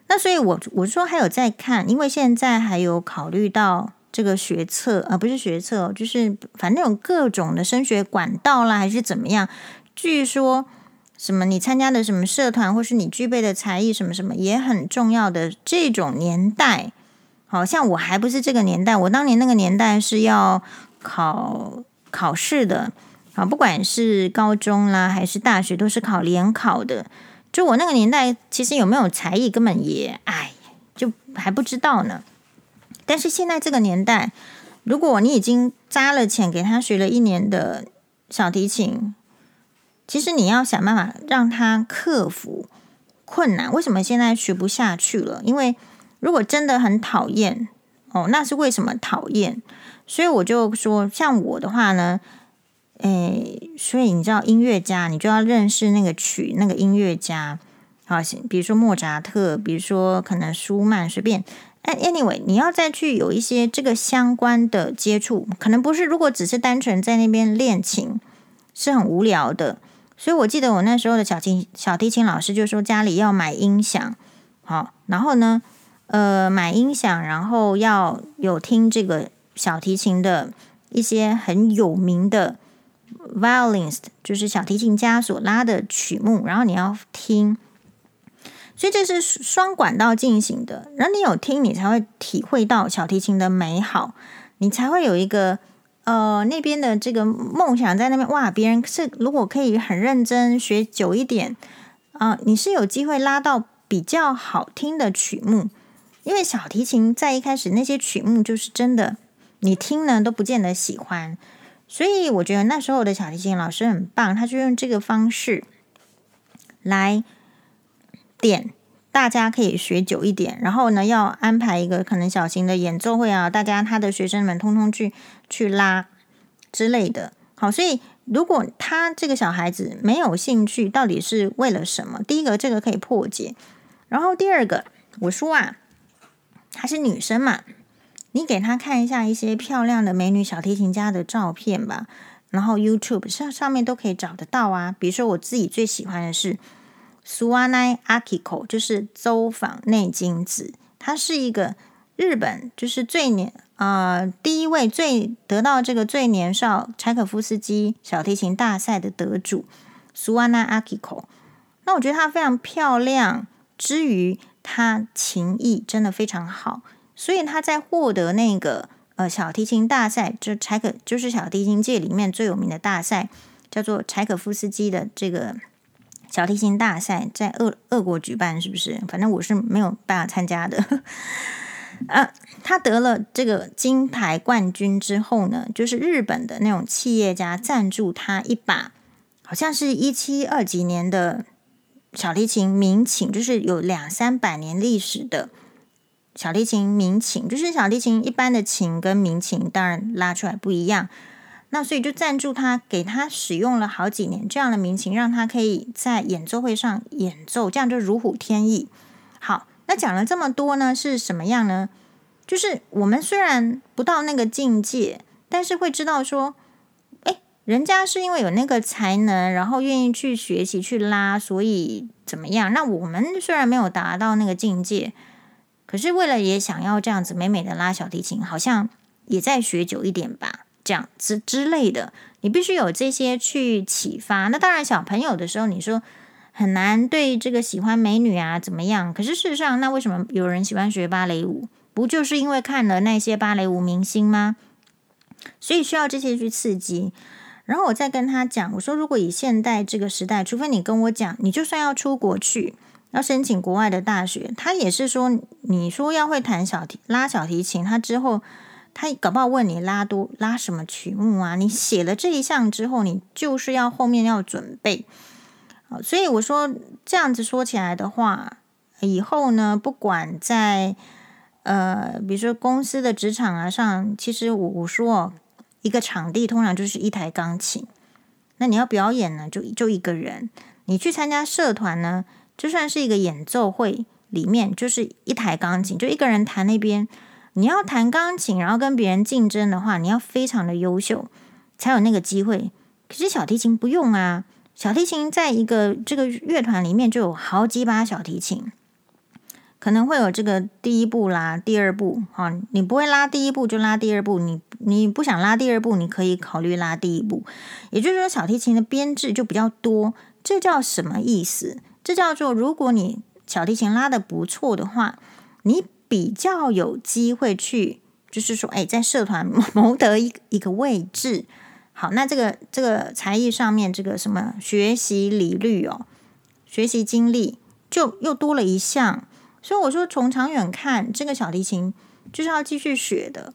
那所以我，我我说还有在看，因为现在还有考虑到这个学测，而、不是学测，就是反正有各种的升学管道啦，还是怎么样？据说什么你参加的什么社团，或是你具备的才艺什么什么也很重要的这种年代。好像我还不是这个年代，我当年那个年代是要考考试的，啊，不管是高中啦还是大学，都是考联考的。就我那个年代，其实有没有才艺根本也哎，就还不知道呢。但是现在这个年代，如果你已经砸了钱给他学了一年的小提琴，其实你要想办法让他克服困难。为什么现在学不下去了？因为如果真的很讨厌哦，那是为什么讨厌？所以我就说，像我的话呢。诶，所以你知道音乐家，你就要认识那个曲，那个音乐家，好，比如说莫扎特，比如说可能舒曼，随便。Anyway，你要再去有一些这个相关的接触，可能不是，如果只是单纯在那边练琴，是很无聊的。所以我记得我那时候的小提小提琴老师就说，家里要买音响，好，然后呢，呃，买音响，然后要有听这个小提琴的一些很有名的。Violinist 就是小提琴家所拉的曲目，然后你要听，所以这是双管道进行的。然后你有听，你才会体会到小提琴的美好，你才会有一个呃那边的这个梦想在那边。哇，别人是如果可以很认真学久一点啊，你是有机会拉到比较好听的曲目，因为小提琴在一开始那些曲目就是真的，你听呢都不见得喜欢。所以我觉得那时候的小提琴老师很棒，他就用这个方式来点，大家可以学久一点。然后呢，要安排一个可能小型的演奏会啊，大家他的学生们通通去去拉之类的。好，所以如果他这个小孩子没有兴趣，到底是为了什么？第一个，这个可以破解。然后第二个，我说啊，她是女生嘛。你给他看一下一些漂亮的美女小提琴家的照片吧，然后 YouTube 上上面都可以找得到啊。比如说我自己最喜欢的是苏瓦奈阿基口，就是諏访内金子，他是一个日本就是最年、呃、第一位最得到这个最年少柴可夫斯基小提琴大赛的得主苏安娜阿基口。那我觉得她非常漂亮，之余她琴艺真的非常好。所以她在获得那个呃小提琴大赛，就柴可就是小提琴界里面最有名的大赛，叫做柴可夫斯基的这个小提琴大赛，在俄俄国举办，是不是？反正我是没有办法参加的。啊，他得了这个金牌冠军之后呢，就是日本的那种企业家赞助他一把，好像是一七二几年的小提琴名琴，就是有两三百年历史的。小提琴名琴就是小提琴一般的琴跟名琴当然拉出来不一样，那所以就赞助他，给他使用了好几年这样的名琴，让他可以在演奏会上演奏，这样就如虎添翼。好，那讲了这么多呢，是什么样呢？就是我们虽然不到那个境界，但是会知道说，诶，人家是因为有那个才能，然后愿意去学习去拉，所以怎么样？那我们虽然没有达到那个境界。可是为了也想要这样子美美的拉小提琴，好像也在学久一点吧，这样子之类的，你必须有这些去启发。那当然，小朋友的时候，你说很难对这个喜欢美女啊怎么样？可是事实上，那为什么有人喜欢学芭蕾舞？不就是因为看了那些芭蕾舞明星吗？所以需要这些去刺激。然后我再跟他讲，我说如果以现代这个时代，除非你跟我讲，你就算要出国去。要申请国外的大学，他也是说，你说要会弹小提拉小提琴，他之后他搞不好问你拉多拉什么曲目啊？你写了这一项之后，你就是要后面要准备。所以我说这样子说起来的话，以后呢，不管在呃，比如说公司的职场啊上，其实我我说一个场地通常就是一台钢琴，那你要表演呢，就就一个人，你去参加社团呢。就算是一个演奏会里面，就是一台钢琴，就一个人弹那边。你要弹钢琴，然后跟别人竞争的话，你要非常的优秀，才有那个机会。可是小提琴不用啊，小提琴在一个这个乐团里面就有好几把小提琴，可能会有这个第一步啦，第二部啊。你不会拉第一步就拉第二步，你你不想拉第二步，你可以考虑拉第一步。也就是说，小提琴的编制就比较多。这叫什么意思？这叫做，如果你小提琴拉得不错的话，你比较有机会去，就是说，哎，在社团谋得一一个位置。好，那这个这个才艺上面这个什么学习履历哦，学习经历就又多了一项。所以我说，从长远看，这个小提琴就是要继续学的。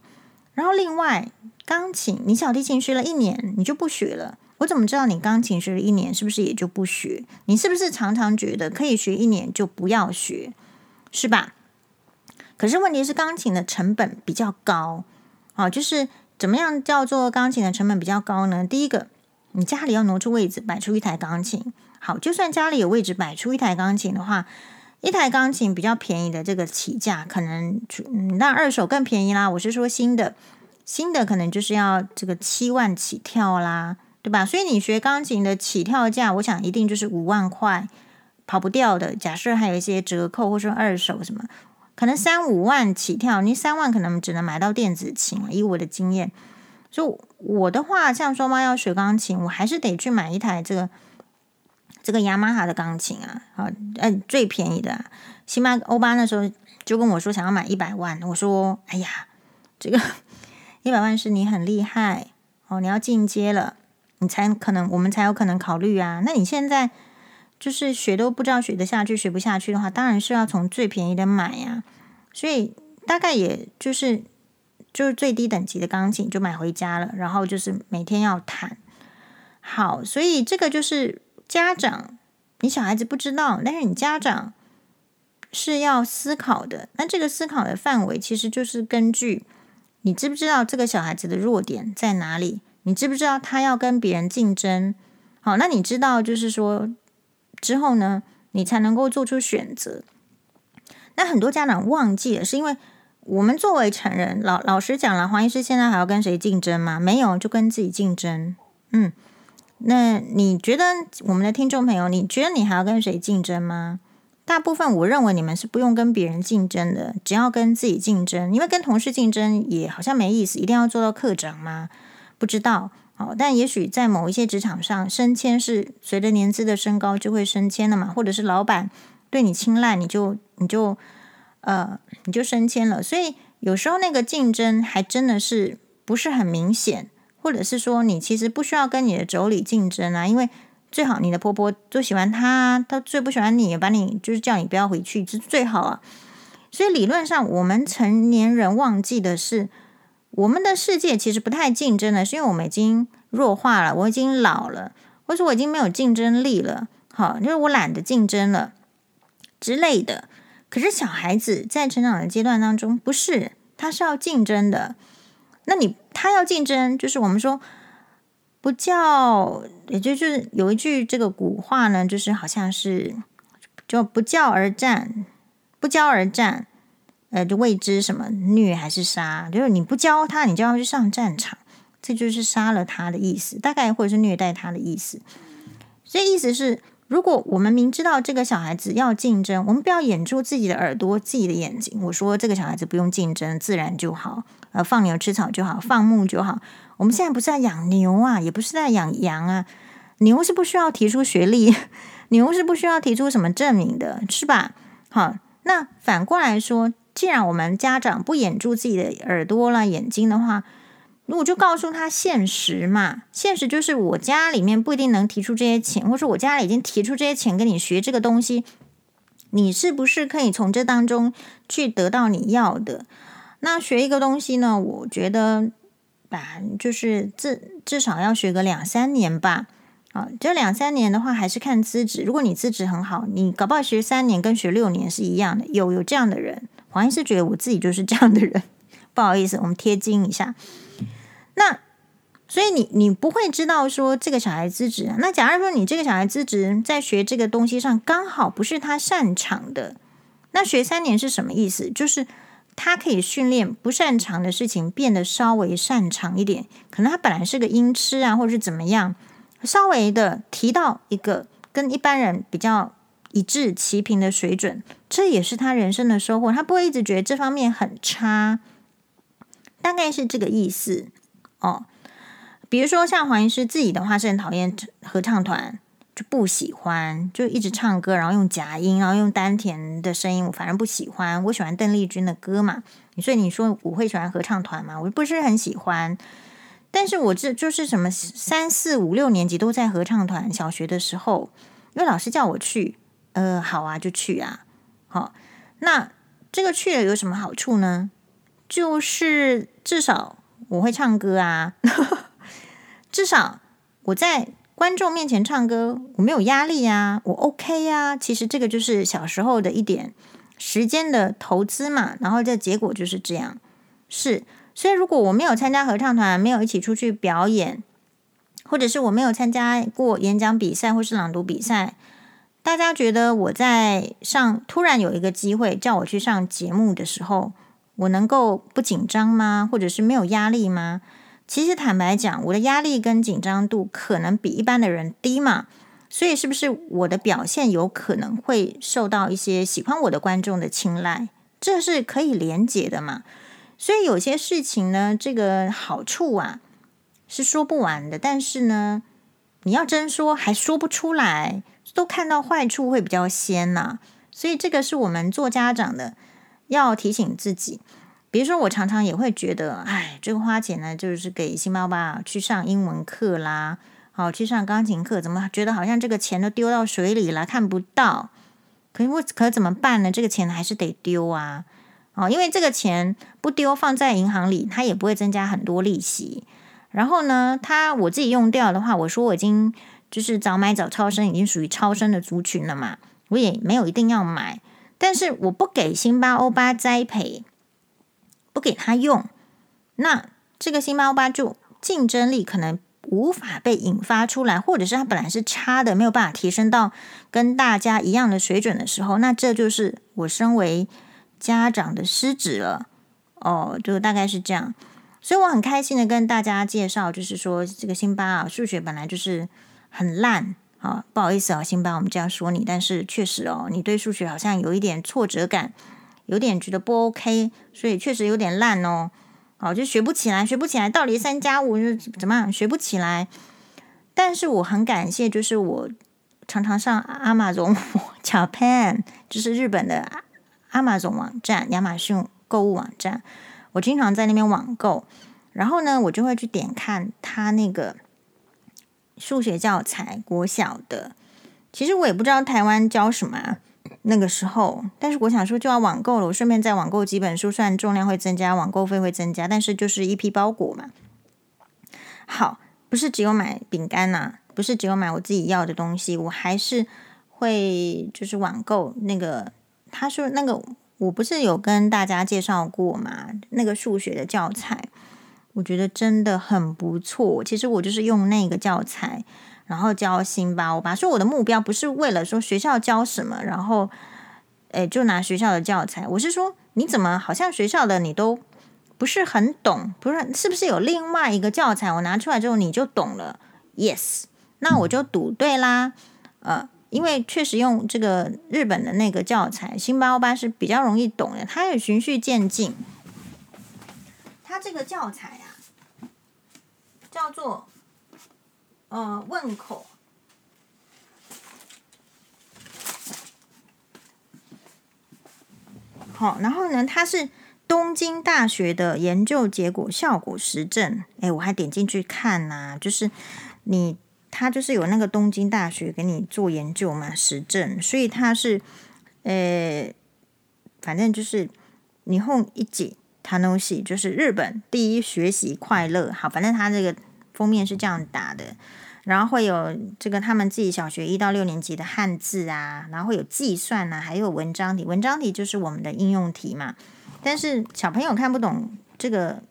然后另外，钢琴，你小提琴学了一年，你就不学了。我怎么知道你钢琴学了一年是不是也就不学？你是不是常常觉得可以学一年就不要学，是吧？可是问题是，钢琴的成本比较高。好，就是。怎么样叫做钢琴的成本比较高呢？第一个，你家里要挪出位置摆出一台钢琴。好，就算家里有位置摆出一台钢琴的话，一台钢琴比较便宜的这个起价可能，嗯，那二手更便宜啦。我是说新的，新的可能就是要这个七万起跳啦，对吧？所以你学钢琴的起跳价，我想一定就是五万块，跑不掉的。假设还有一些折扣，或者说二手什么。可能三五万起跳，你三万可能只能买到电子琴。以我的经验，就我的话，像双猫要学钢琴，我还是得去买一台这个这个雅马哈的钢琴啊。好，呃，最便宜的啊，辛巴欧巴那时候就跟我说想要买一百万，我说哎呀，这个 一百万是你很厉害哦，你要进阶了，你才可能我们才有可能考虑啊。那你现在？就是学都不知道学得下去，学不下去的话，当然是要从最便宜的买呀。所以大概也就是就是最低等级的钢琴就买回家了，然后就是每天要弹。好，所以这个就是家长，你小孩子不知道，但是你家长是要思考的。那这个思考的范围其实就是根据你知不知道这个小孩子的弱点在哪里？你知不知道他要跟别人竞争？好，那你知道就是说。之后呢，你才能够做出选择。那很多家长忘记了，是因为我们作为成人，老老实讲了，黄医师现在还要跟谁竞争吗？没有，就跟自己竞争。嗯，那你觉得我们的听众朋友，你觉得你还要跟谁竞争吗？大部分我认为你们是不用跟别人竞争的，只要跟自己竞争，因为跟同事竞争也好像没意思，一定要做到课长吗？不知道。好，但也许在某一些职场上，升迁是随着年资的升高就会升迁的嘛，或者是老板对你青睐，你就你就呃你就升迁了。所以有时候那个竞争还真的是不是很明显，或者是说你其实不需要跟你的妯娌竞争啊，因为最好你的婆婆最喜欢她，她最不喜欢你，把你就是叫你不要回去，这是最好啊。所以理论上，我们成年人忘记的是。我们的世界其实不太竞争的，是因为我们已经弱化了，我已经老了，或者我已经没有竞争力了，好，就是我懒得竞争了之类的。可是小孩子在成长的阶段当中，不是，他是要竞争的。那你他要竞争，就是我们说不教，也就是有一句这个古话呢，就是好像是就不教而战，不教而战。呃，就未知什么虐还是杀，就是你不教他，你就要去上战场，这就是杀了他的意思，大概或者是虐待他的意思。所以意思是，如果我们明知道这个小孩子要竞争，我们不要掩住自己的耳朵、自己的眼睛。我说这个小孩子不用竞争，自然就好，呃，放牛吃草就好，放牧就好。我们现在不是在养牛啊，也不是在养羊啊，牛是不需要提出学历，牛是不需要提出什么证明的，是吧？好，那反过来说。既然我们家长不掩住自己的耳朵啦、眼睛的话，那我就告诉他现实嘛。现实就是我家里面不一定能提出这些钱，或者我家里已经提出这些钱给你学这个东西，你是不是可以从这当中去得到你要的？那学一个东西呢？我觉得吧，就是至至少要学个两三年吧。啊，这两三年的话，还是看资质。如果你资质很好，你搞不好学三年跟学六年是一样的。有有这样的人。黄医师觉得我自己就是这样的人，不好意思，我们贴金一下。那所以你你不会知道说这个小孩资质啊。那假如说你这个小孩资质在学这个东西上刚好不是他擅长的，那学三年是什么意思？就是他可以训练不擅长的事情变得稍微擅长一点。可能他本来是个音痴啊，或者是怎么样，稍微的提到一个跟一般人比较。一致齐平的水准，这也是他人生的收获。他不会一直觉得这方面很差，大概是这个意思哦。比如说像黄医师自己的话，是很讨厌合唱团，就不喜欢，就一直唱歌，然后用假音，然后用丹田的声音，我反正不喜欢。我喜欢邓丽君的歌嘛，所以你说我会喜欢合唱团吗？我不是很喜欢。但是我这就是什么三四五六年级都在合唱团，小学的时候，因为老师叫我去，呃，好啊，就去啊。好，那这个去了有什么好处呢？就是至少我会唱歌啊，至少我在观众面前唱歌，我没有压力啊，我 OK 呀。其实这个就是小时候的一点时间的投资嘛，然后这结果就是这样，是。所以，如果我没有参加合唱团，没有一起出去表演，或者是我没有参加过演讲比赛或是朗读比赛，大家觉得我在上突然有一个机会叫我去上节目的时候，我能够不紧张吗？或者是没有压力吗？其实坦白讲，我的压力跟紧张度可能比一般的人低嘛。所以，是不是我的表现有可能会受到一些喜欢我的观众的青睐？这是可以连结的嘛？所以有些事情呢，这个好处啊是说不完的，但是呢，你要真说还说不出来，都看到坏处会比较先呐、所以这个是我们做家长的要提醒自己。比如说，我常常也会觉得，哎，这个花钱呢，就是给星爸爸去上英文课啦，好去上钢琴课，怎么觉得好像这个钱都丢到水里了，看不到？可我可怎么办呢？这个钱还是得丢啊。哦，因为这个钱不丢，放在银行里，它也不会增加很多利息。然后呢，它我自己用掉的话，我说我已经就是早买早超生，已经属于超生的族群了嘛，我也没有一定要买。但是我不给星巴欧巴栽培，不给他用，那这个星巴巴就竞争力可能无法被引发出来，或者是它本来是差的，没有办法提升到跟大家一样的水准的时候，那这就是我身为。家长的失职了。哦，就大概是这样，所以我很开心的跟大家介绍，就是说这个辛巴啊，数学本来就是很烂。啊、不好意思啊，辛巴，我们这样说你，但是确实哦，你对数学好像有一点挫折感，有点觉得不 OK，所以确实有点烂哦，哦，就学不起来，学不起来，到底三加五是怎么样，学不起来。但是我很感谢，就是我常常上 Amazon Japan，就是日本的。Amazon 网站、亚马逊购物网站，我经常在那边网购。然后呢，我就会去点看他那个数学教材，国小的。其实我也不知道台湾教什么啊，那个时候。但是我想说，就要网购了，我顺便再网购几本书，虽然重量会增加，网购费会增加，但是就是一批包裹嘛。好，不是只有买饼干呐，不是只有买我自己要的东西，我还是会就是网购那个。他说：“那个我不是有跟大家介绍过嘛？那个数学的教材，我觉得真的很不错。其实我就是用那个教材，然后教辛巴欧巴。说我的目标不是为了说学校教什么，然后诶就拿学校的教材。我是说，你怎么好像学校的你都不是很懂？不是是不是有另外一个教材？我拿出来之后你就懂了？Yes，那我就赌对啦。呃。”因为确实用这个日本的那个教材，辛巴欧巴是比较容易懂的，它也循序渐进。它这个教材啊，叫做呃问口。好，然后呢，它是东京大学的研究结果效果实证。哎，我还点进去看呐、就是你。他就是有那个东京大学给你做研究嘛，实证，所以他是，呃，反正就是你后一楽しい，就是日本第一学习快乐。好，反正他这个封面是这样打的，然后会有这个他们自己小学一到六年级的汉字啊，然后会有计算啊，还有文章题，文章题就是我们的应用题嘛。但是小朋友看不懂这个。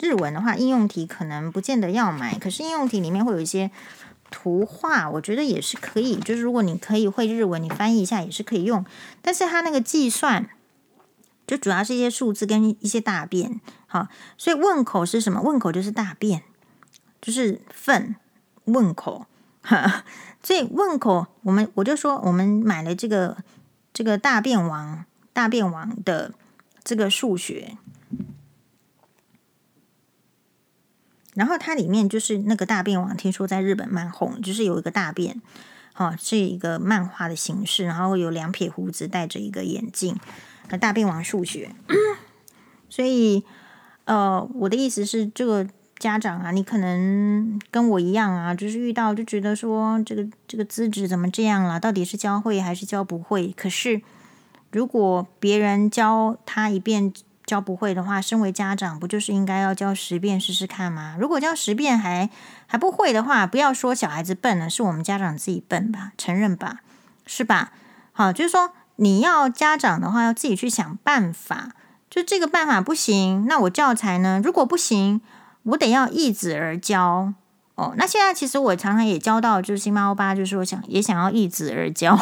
日文的话，应用题可能不见得要买，可是应用题里面会有一些图画，我觉得也是可以。就是如果你可以会日文，你翻译一下也是可以用。但是它那个计算，就主要是一些数字跟一些大便，好，所以问口是什么？问口就是大便，就是粪。问口，哈，所以问口，我们我就说，我们买了这个这个大便王，大便王的这个数学。然后它里面就是那个大便王，听说在日本蛮红，就是有一个大便，哦，是一个漫画的形式，然后有两撇胡子，戴着一个眼镜，大便王数学。所以，呃，我的意思是，这个家长啊，你可能跟我一样啊，就是遇到就觉得说这个这个资质怎么这样了？到底是教会还是教不会？可是如果别人教他一遍教不会的话，身为家长不就是应该要教十遍试试看吗？如果教十遍还还不会的话，不要说小孩子笨了，是我们家长自己笨吧？承认吧，是吧？好，就是说你要家长的话，要自己去想办法。就这个办法不行，那我教材呢？如果不行，我得要易子而教哦。那现在其实我常常也教到，就是星妈欧巴，就是说想也想要易子而教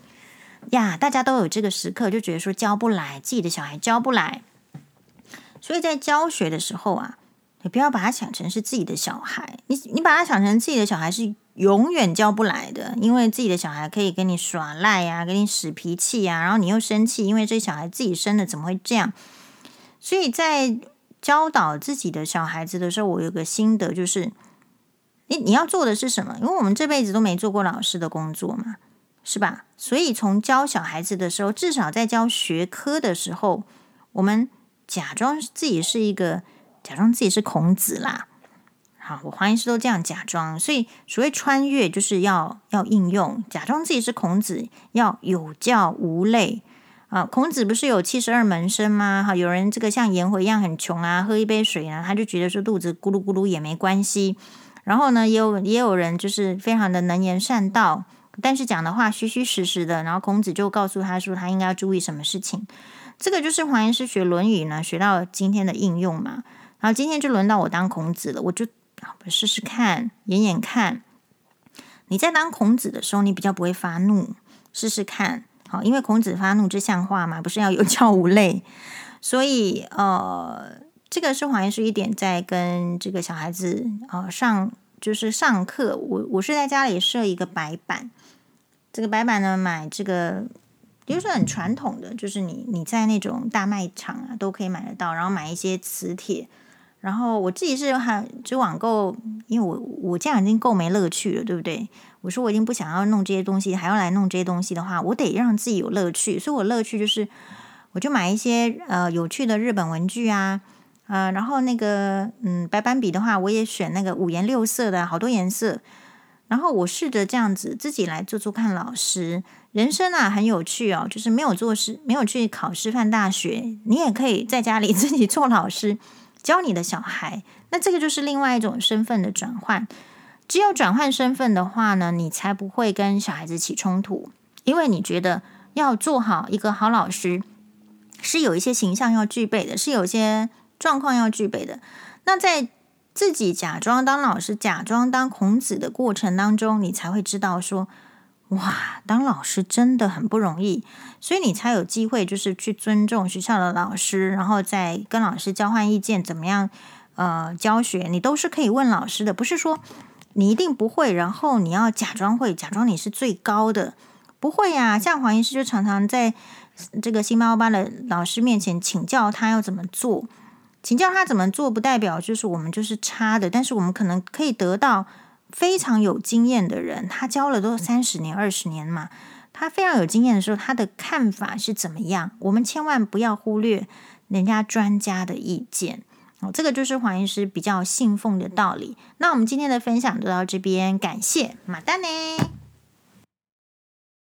呀。大家都有这个时刻，就觉得说教不来，自己的小孩教不来。所以在教学的时候啊，你不要把他想成是自己的小孩，你你把他想成自己的小孩是永远教不来的，因为自己的小孩可以跟你耍赖呀，跟你使脾气呀，然后你又生气，因为这小孩自己生的怎么会这样？所以在教导自己的小孩子的时候，我有个心得，就是你你要做的是什么？因为我们这辈子都没做过老师的工作嘛，是吧？所以从教小孩子的时候，至少在教学科的时候，我们假装自己是一个，假装自己是孔子啦。好，我黄医师都这样假装，所以所谓穿越就是要要应用，假装自己是孔子，要有教无类啊。孔子不是有七十二门生吗？哈，有人这个像颜回一样很穷啊，喝一杯水啊，他就觉得说肚子咕噜咕噜也没关系。然后呢，也有也有人就是非常的能言善道，但是讲的话虚虚实实的。然后孔子就告诉他说，他应该要注意什么事情。这个就是黄医师学《论语》呢，学到今天的应用嘛。然后今天就轮到我当孔子了，我就。试试看，演演看。你在当孔子的时候，你比较不会发怒。试试看，好，因为孔子发怒之像话嘛，不是要有 教无类。所以，呃，这个是黄医师一点在跟这个小孩子呃上，就是上课。我我是在家里设一个白板，这个白板呢，买这个，比如说很传统的，就是你你在那种大卖场啊都可以买得到，然后买一些磁铁。然后我自己是还就网购，因为我我这样已经够没乐趣了，对不对？我说我已经不想要弄这些东西，还要来弄这些东西的话，我得让自己有乐趣。所以我乐趣就是，我就买一些呃有趣的日本文具啊，呃，然后那个嗯白板笔的话，我也选那个五颜六色的好多颜色。然后我试着这样子自己来做做看。老师，人生啊很有趣哦，就是没有做事，没有去考师范大学，你也可以在家里 自己做老师。教你的小孩，那这个就是另外一种身份的转换。只有转换身份的话呢，你才不会跟小孩子起冲突，因为你觉得要做好一个好老师，是有一些形象要具备的，是有些状况要具备的。那在自己假装当老师、假装当孔子的过程当中，你才会知道说。哇，当老师真的很不容易，所以你才有机会，就是去尊重学校的老师，然后再跟老师交换意见，怎么样？呃，教学你都是可以问老师的，不是说你一定不会，然后你要假装会，假装你是最高的，不会呀。像黄医师就常常在这个星妈欧巴的老师面前请教他要怎么做，请教他怎么做，不代表就是我们就是差的，但是我们可能可以得到。非常有经验的人，他教了都三十年、二十年嘛，他非常有经验的时候，他的看法是怎么样？我们千万不要忽略人家专家的意见哦。这个就是黄医师比较信奉的道理。那我们今天的分享就到这边，感谢马丹呢。